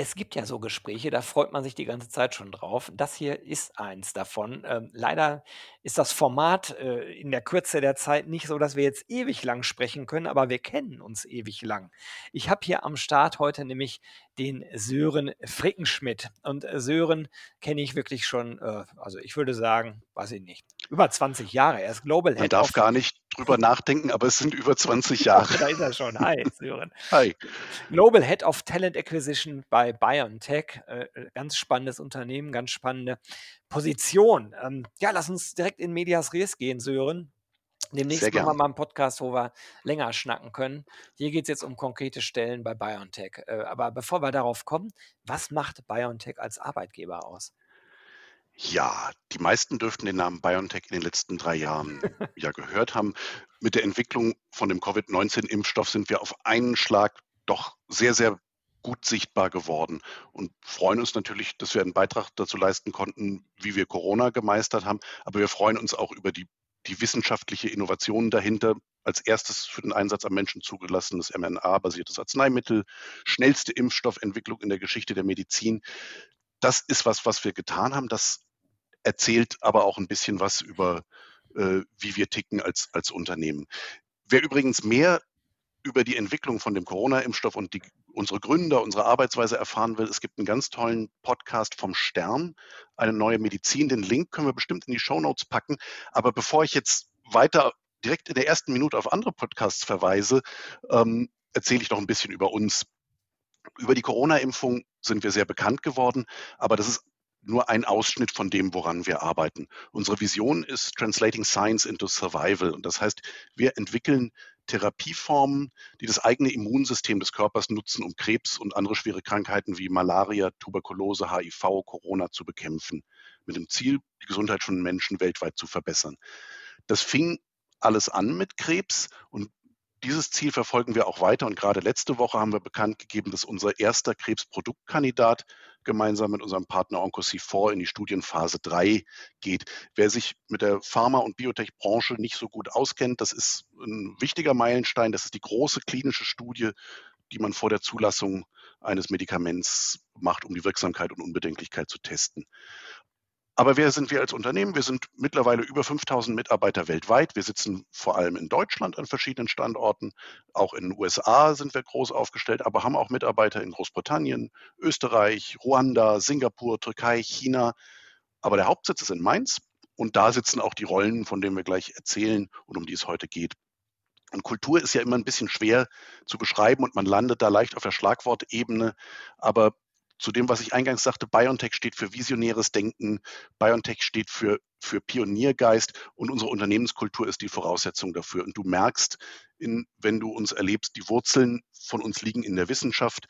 Es gibt ja so Gespräche, da freut man sich die ganze Zeit schon drauf. Das hier ist eins davon. Ähm, leider ist das Format äh, in der Kürze der Zeit nicht so, dass wir jetzt ewig lang sprechen können, aber wir kennen uns ewig lang. Ich habe hier am Start heute nämlich den Sören Frickenschmidt. Und äh, Sören kenne ich wirklich schon, äh, also ich würde sagen, weiß ich nicht, über 20 Jahre. Er ist Global Man Head darf gar nicht drüber nachdenken, aber es sind über 20 Jahre. da ist er schon. Hi, Sören. Hi. Global Head of Talent Acquisition bei BioNTech. Äh, ganz spannendes Unternehmen, ganz spannende Position. Ähm, ja, lass uns direkt in Medias Res gehen, Sören. Demnächst machen wir mal einen Podcast, wo wir länger schnacken können. Hier geht es jetzt um konkrete Stellen bei BioNTech. Äh, aber bevor wir darauf kommen, was macht BioNTech als Arbeitgeber aus? Ja, die meisten dürften den Namen BioNTech in den letzten drei Jahren ja gehört haben. Mit der Entwicklung von dem Covid-19-Impfstoff sind wir auf einen Schlag doch sehr, sehr gut sichtbar geworden und freuen uns natürlich, dass wir einen Beitrag dazu leisten konnten, wie wir Corona gemeistert haben. Aber wir freuen uns auch über die, die wissenschaftliche Innovation dahinter. Als erstes für den Einsatz am Menschen zugelassenes mRNA-basiertes Arzneimittel, schnellste Impfstoffentwicklung in der Geschichte der Medizin. Das ist was, was wir getan haben. Das erzählt aber auch ein bisschen was über, äh, wie wir ticken als, als Unternehmen. Wer übrigens mehr über die Entwicklung von dem Corona-Impfstoff und die, unsere Gründer, unsere Arbeitsweise erfahren will, es gibt einen ganz tollen Podcast vom Stern, eine neue Medizin. Den Link können wir bestimmt in die Show Notes packen. Aber bevor ich jetzt weiter direkt in der ersten Minute auf andere Podcasts verweise, ähm, erzähle ich noch ein bisschen über uns. Über die Corona-Impfung sind wir sehr bekannt geworden, aber das ist nur ein Ausschnitt von dem, woran wir arbeiten. Unsere Vision ist Translating Science into Survival. Und das heißt, wir entwickeln Therapieformen, die das eigene Immunsystem des Körpers nutzen, um Krebs und andere schwere Krankheiten wie Malaria, Tuberkulose, HIV, Corona zu bekämpfen, mit dem Ziel, die Gesundheit von Menschen weltweit zu verbessern. Das fing alles an mit Krebs und dieses Ziel verfolgen wir auch weiter und gerade letzte Woche haben wir bekannt gegeben, dass unser erster Krebsproduktkandidat gemeinsam mit unserem Partner OncoC4 in die Studienphase 3 geht. Wer sich mit der Pharma- und Biotech-Branche nicht so gut auskennt, das ist ein wichtiger Meilenstein. Das ist die große klinische Studie, die man vor der Zulassung eines Medikaments macht, um die Wirksamkeit und Unbedenklichkeit zu testen. Aber wer sind wir als Unternehmen? Wir sind mittlerweile über 5000 Mitarbeiter weltweit. Wir sitzen vor allem in Deutschland an verschiedenen Standorten. Auch in den USA sind wir groß aufgestellt, aber haben auch Mitarbeiter in Großbritannien, Österreich, Ruanda, Singapur, Türkei, China. Aber der Hauptsitz ist in Mainz und da sitzen auch die Rollen, von denen wir gleich erzählen und um die es heute geht. Und Kultur ist ja immer ein bisschen schwer zu beschreiben und man landet da leicht auf der Schlagwortebene. Aber zu dem, was ich eingangs sagte, BioNTech steht für visionäres Denken, BioNTech steht für, für Pioniergeist und unsere Unternehmenskultur ist die Voraussetzung dafür. Und du merkst, in, wenn du uns erlebst, die Wurzeln von uns liegen in der Wissenschaft.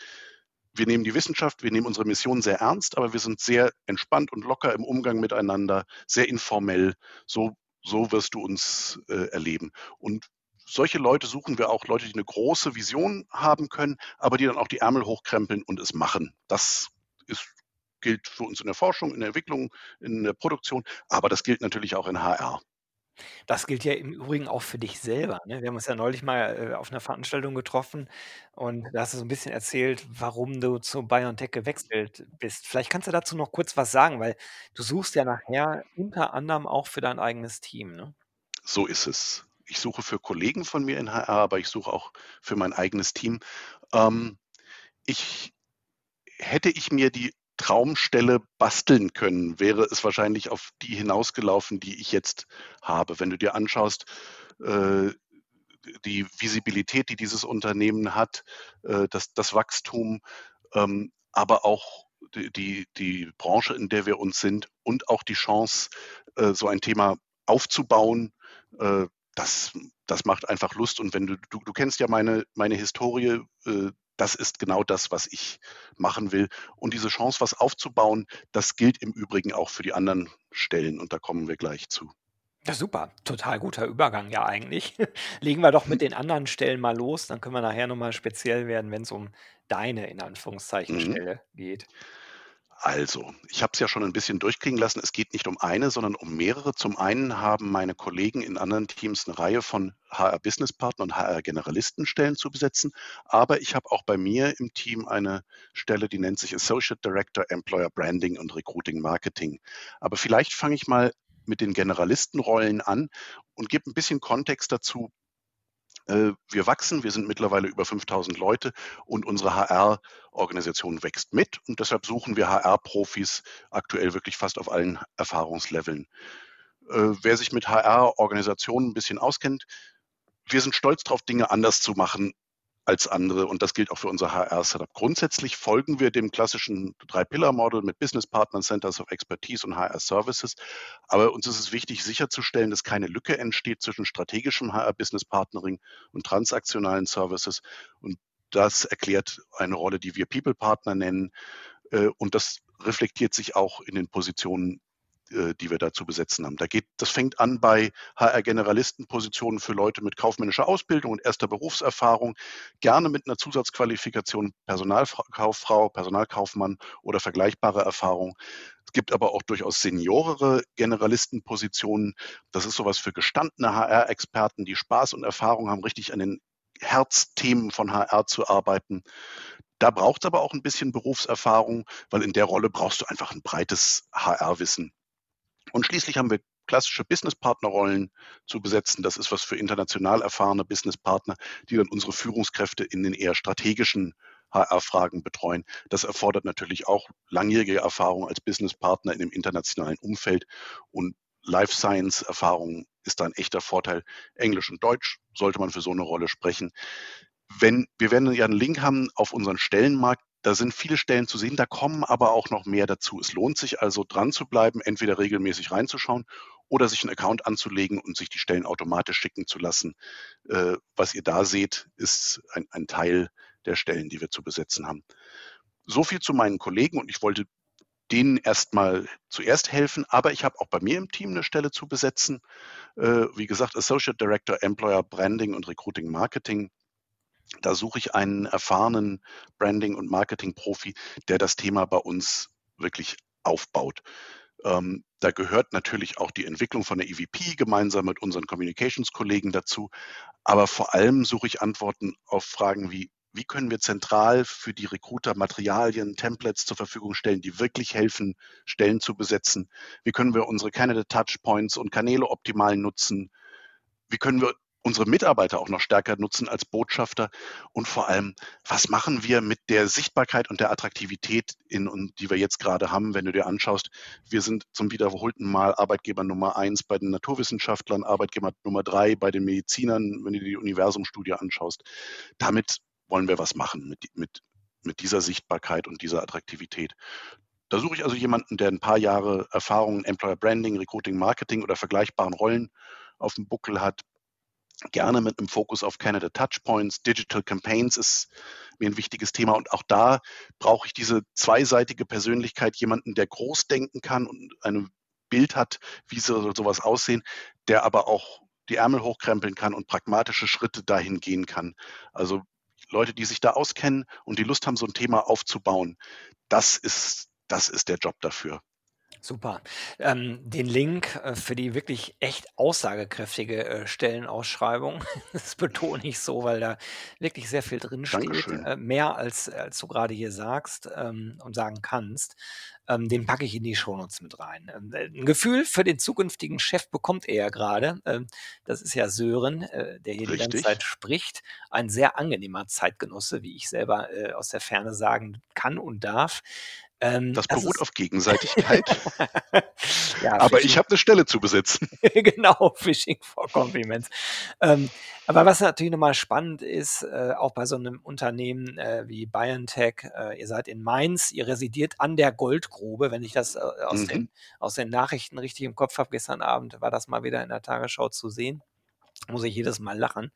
Wir nehmen die Wissenschaft, wir nehmen unsere Mission sehr ernst, aber wir sind sehr entspannt und locker im Umgang miteinander, sehr informell. So, so wirst du uns äh, erleben. Und solche Leute suchen wir auch, Leute, die eine große Vision haben können, aber die dann auch die Ärmel hochkrempeln und es machen. Das ist, gilt für uns in der Forschung, in der Entwicklung, in der Produktion, aber das gilt natürlich auch in HR. Das gilt ja im Übrigen auch für dich selber. Ne? Wir haben uns ja neulich mal äh, auf einer Veranstaltung getroffen und da hast du so ein bisschen erzählt, warum du zu BioNTech gewechselt bist. Vielleicht kannst du dazu noch kurz was sagen, weil du suchst ja nachher unter anderem auch für dein eigenes Team. Ne? So ist es ich suche für Kollegen von mir in HR, aber ich suche auch für mein eigenes Team. Ähm, ich hätte ich mir die Traumstelle basteln können, wäre es wahrscheinlich auf die hinausgelaufen, die ich jetzt habe. Wenn du dir anschaust, äh, die Visibilität, die dieses Unternehmen hat, äh, das, das Wachstum, ähm, aber auch die, die, Branche, in der wir uns sind und auch die Chance, äh, so ein Thema aufzubauen, das, das macht einfach Lust. Und wenn du, du, du kennst ja meine, meine Historie, äh, das ist genau das, was ich machen will. Und diese Chance, was aufzubauen, das gilt im Übrigen auch für die anderen Stellen und da kommen wir gleich zu. Ja, super. Total guter Übergang ja eigentlich. Legen wir doch mit den anderen Stellen mal los, dann können wir nachher noch mal speziell werden, wenn es um deine in Anführungszeichen Mhm. Stelle geht. Also, ich habe es ja schon ein bisschen durchklingen lassen. Es geht nicht um eine, sondern um mehrere. Zum einen haben meine Kollegen in anderen Teams eine Reihe von HR-Business-Partner und HR-Generalistenstellen zu besetzen. Aber ich habe auch bei mir im Team eine Stelle, die nennt sich Associate Director Employer Branding und Recruiting Marketing. Aber vielleicht fange ich mal mit den Generalistenrollen an und gebe ein bisschen Kontext dazu, wir wachsen, wir sind mittlerweile über 5000 Leute und unsere HR-Organisation wächst mit und deshalb suchen wir HR-Profis aktuell wirklich fast auf allen Erfahrungsleveln. Äh, wer sich mit HR-Organisationen ein bisschen auskennt, wir sind stolz darauf, Dinge anders zu machen als andere und das gilt auch für unser HR-Setup. Grundsätzlich folgen wir dem klassischen Drei-Pillar-Model mit Business-Partnern, Centers of Expertise und HR-Services. Aber uns ist es wichtig, sicherzustellen, dass keine Lücke entsteht zwischen strategischem HR-Business-Partnering und transaktionalen Services. Und das erklärt eine Rolle, die wir People-Partner nennen. Äh, und das reflektiert sich auch in den Positionen die wir da zu besetzen haben. Da geht, das fängt an bei HR-Generalistenpositionen für Leute mit kaufmännischer Ausbildung und erster Berufserfahrung, gerne mit einer Zusatzqualifikation Personalkauffrau, Personalkaufmann oder vergleichbare Erfahrung. Es gibt aber auch durchaus seniorere Generalistenpositionen. Das ist sowas für gestandene HR-Experten, die Spaß und Erfahrung haben, richtig an den Herzthemen von HR zu arbeiten. Da braucht es aber auch ein bisschen Berufserfahrung, weil in der Rolle brauchst du einfach ein breites HR-Wissen. Und schließlich haben wir klassische Businesspartnerrollen zu besetzen. Das ist was für international erfahrene Businesspartner, die dann unsere Führungskräfte in den eher strategischen HR-Fragen betreuen. Das erfordert natürlich auch langjährige Erfahrung als Businesspartner in dem internationalen Umfeld und Life Science Erfahrung ist da ein echter Vorteil. Englisch und Deutsch sollte man für so eine Rolle sprechen. Wenn, wir werden ja einen Link haben auf unseren Stellenmarkt, da sind viele Stellen zu sehen, da kommen aber auch noch mehr dazu. Es lohnt sich also dran zu bleiben, entweder regelmäßig reinzuschauen oder sich einen Account anzulegen und sich die Stellen automatisch schicken zu lassen. Äh, was ihr da seht, ist ein, ein Teil der Stellen, die wir zu besetzen haben. So viel zu meinen Kollegen und ich wollte denen erstmal zuerst helfen, aber ich habe auch bei mir im Team eine Stelle zu besetzen. Äh, wie gesagt, Associate Director Employer Branding und Recruiting Marketing. Da suche ich einen erfahrenen Branding- und Marketing-Profi, der das Thema bei uns wirklich aufbaut. Ähm, da gehört natürlich auch die Entwicklung von der EVP gemeinsam mit unseren Communications-Kollegen dazu. Aber vor allem suche ich Antworten auf Fragen wie, wie können wir zentral für die Recruiter Materialien, Templates zur Verfügung stellen, die wirklich helfen, Stellen zu besetzen? Wie können wir unsere Candidate Touchpoints und Kanäle optimal nutzen? Wie können wir unsere Mitarbeiter auch noch stärker nutzen als Botschafter und vor allem, was machen wir mit der Sichtbarkeit und der Attraktivität, in, die wir jetzt gerade haben, wenn du dir anschaust, wir sind zum wiederholten Mal Arbeitgeber Nummer eins bei den Naturwissenschaftlern, Arbeitgeber Nummer drei bei den Medizinern, wenn du dir die Universumstudie anschaust. Damit wollen wir was machen mit, mit, mit dieser Sichtbarkeit und dieser Attraktivität. Da suche ich also jemanden, der ein paar Jahre Erfahrung in Employer Branding, Recruiting, Marketing oder vergleichbaren Rollen auf dem Buckel hat, gerne mit einem Fokus auf Canada Touchpoints. Digital Campaigns ist mir ein wichtiges Thema und auch da brauche ich diese zweiseitige Persönlichkeit, jemanden, der groß denken kann und ein Bild hat, wie soll sowas aussehen, der aber auch die Ärmel hochkrempeln kann und pragmatische Schritte dahin gehen kann. Also Leute, die sich da auskennen und die Lust haben, so ein Thema aufzubauen, das ist, das ist der Job dafür. Super. Ähm, den Link äh, für die wirklich echt aussagekräftige äh, Stellenausschreibung, das betone ich so, weil da wirklich sehr viel drin steht, Dankeschön. äh, mehr als, als du gerade hier sagst ähm, und sagen kannst. Ähm, den packe ich in die Shownotes mit rein. Ähm, äh, ein Gefühl für den zukünftigen Chef bekommt er ja gerade. Ähm, das ist ja Sören, äh, der hier die ganze Richtig. Zeit spricht. Ein sehr angenehmer Zeitgenosse, wie ich selber äh, aus der Ferne sagen kann und darf. Ähm, Das das beruht ist auf Gegenseitigkeit. ja, Aber ich habe eine Stelle zu besetzen. genau, Phishing for Compliments. Ähm, aber was natürlich nochmal spannend ist, äh, auch bei so einem Unternehmen äh, wie BioNTech, äh, ihr seid in Mainz, ihr residiert an der Goldgrube, wenn ich das äh, aus, Mhm. den, aus den Nachrichten richtig im Kopf habe. Gestern Abend war das mal wieder in der Tagesschau zu sehen. Muss ich jedes Mal lachen.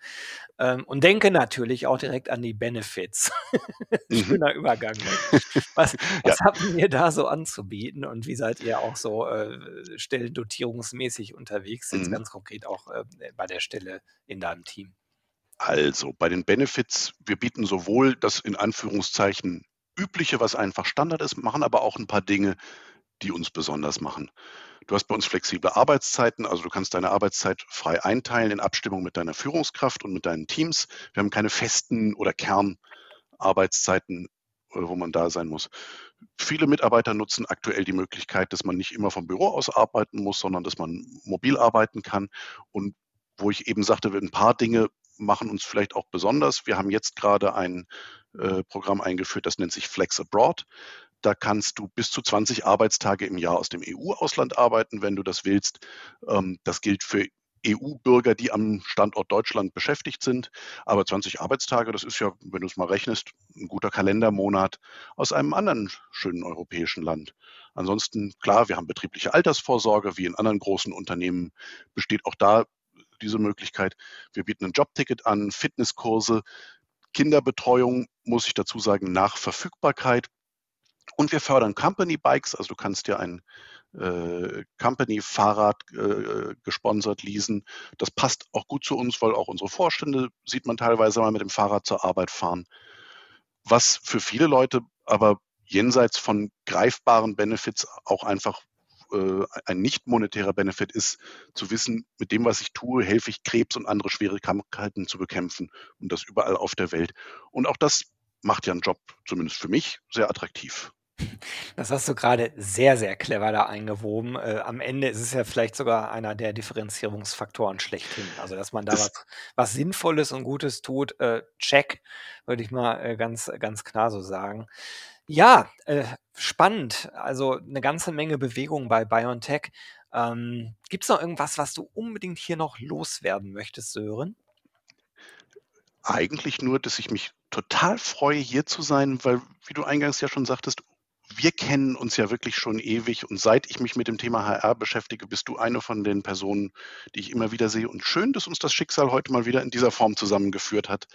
Ähm, und denke natürlich auch direkt an die Benefits. Mhm. Schöner Übergang. Ne? Was, Ja. was habt ihr da so anzubieten und wie seid ihr auch so äh, stellendotierungsmäßig unterwegs, jetzt Mhm. ganz konkret auch äh, bei der Stelle in deinem Team? Also, bei den Benefits, wir bieten sowohl das in Anführungszeichen Übliche, was einfach Standard ist, machen aber auch ein paar Dinge, die uns besonders machen. Du hast bei uns flexible Arbeitszeiten, also du kannst deine Arbeitszeit frei einteilen in Abstimmung mit deiner Führungskraft und mit deinen Teams. Wir haben keine festen oder Kernarbeitszeiten, äh, wo man da sein muss. Viele Mitarbeiter nutzen aktuell die Möglichkeit, dass man nicht immer vom Büro aus arbeiten muss, sondern dass man mobil arbeiten kann. Und wo ich eben sagte, ein paar Dinge machen uns vielleicht auch besonders. Wir haben jetzt gerade ein äh, Programm eingeführt, das nennt sich Flex Abroad. Da kannst du bis zu 20 Arbeitstage im Jahr aus dem EU-Ausland arbeiten, wenn du das willst. Ähm, das gilt für EU-Bürger, die am Standort Deutschland beschäftigt sind. Aber 20 Arbeitstage, das ist ja, wenn du es mal rechnest, ein guter Kalendermonat aus einem anderen schönen europäischen Land. Ansonsten, klar, wir haben betriebliche Altersvorsorge, wie in anderen großen Unternehmen besteht auch da diese Möglichkeit. Wir bieten ein Jobticket an, Fitnesskurse, Kinderbetreuung, muss ich dazu sagen, nach Verfügbarkeit. Und wir fördern Company Bikes, also du kannst dir ein äh, Company-Fahrrad äh, gesponsert leasen. Das passt auch gut zu uns, weil auch unsere Vorstände sieht man teilweise mal mit dem Fahrrad zur Arbeit fahren. Was für viele Leute aber jenseits von greifbaren Benefits auch einfach äh, ein nicht monetärer Benefit ist, zu wissen, mit dem, was ich tue, helfe ich Krebs und andere schwere Krankheiten zu bekämpfen und das überall auf der Welt. Und auch das macht ja einen Job, zumindest für mich, sehr attraktiv. Das hast du gerade sehr, sehr clever da eingewoben. Äh, am Ende ist es ja vielleicht sogar einer der Differenzierungsfaktoren schlechthin. Also, dass man da Das, was, was Sinnvolles und Gutes tut, äh, check, würde ich mal äh, ganz, ganz klar so sagen. Ja, äh, spannend. Also eine ganze Menge Bewegung bei BioNTech. Ähm, Gibt es noch irgendwas, was du unbedingt hier noch loswerden möchtest, Sören? eigentlich nur, dass ich mich total freue, hier zu sein, weil, wie du eingangs ja schon sagtest, wir kennen uns ja wirklich schon ewig und seit ich mich mit dem Thema HR beschäftige, bist du eine von den Personen, die ich immer wieder sehe. Und schön, dass uns das Schicksal heute mal wieder in dieser Form zusammengeführt hat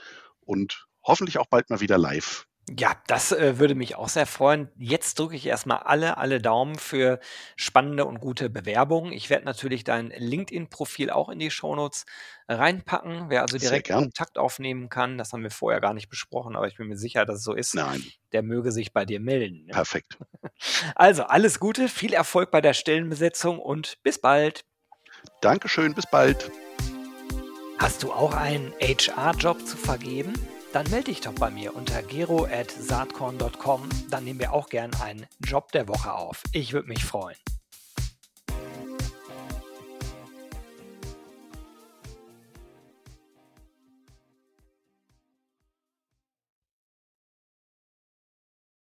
und hoffentlich auch bald mal wieder live. Ja, das äh, würde mich auch sehr freuen. Jetzt drücke ich erstmal alle, alle Daumen für spannende und gute Bewerbungen. Ich werde natürlich dein LinkedIn-Profil auch in die Shownotes reinpacken. Wer also Sehr direkt gern. Kontakt aufnehmen kann, das haben wir vorher gar nicht besprochen, aber ich bin mir sicher, dass es so ist, Nein, der möge sich bei dir melden. Ne? perfekt. Also alles Gute, viel Erfolg bei der Stellenbesetzung und bis bald. Dankeschön, bis bald. Hast du auch einen HR-Job zu vergeben? Dann melde dich doch bei mir unter gero.saatkorn.com. Dann nehmen wir auch gern einen Job der Woche auf. Ich würde mich freuen.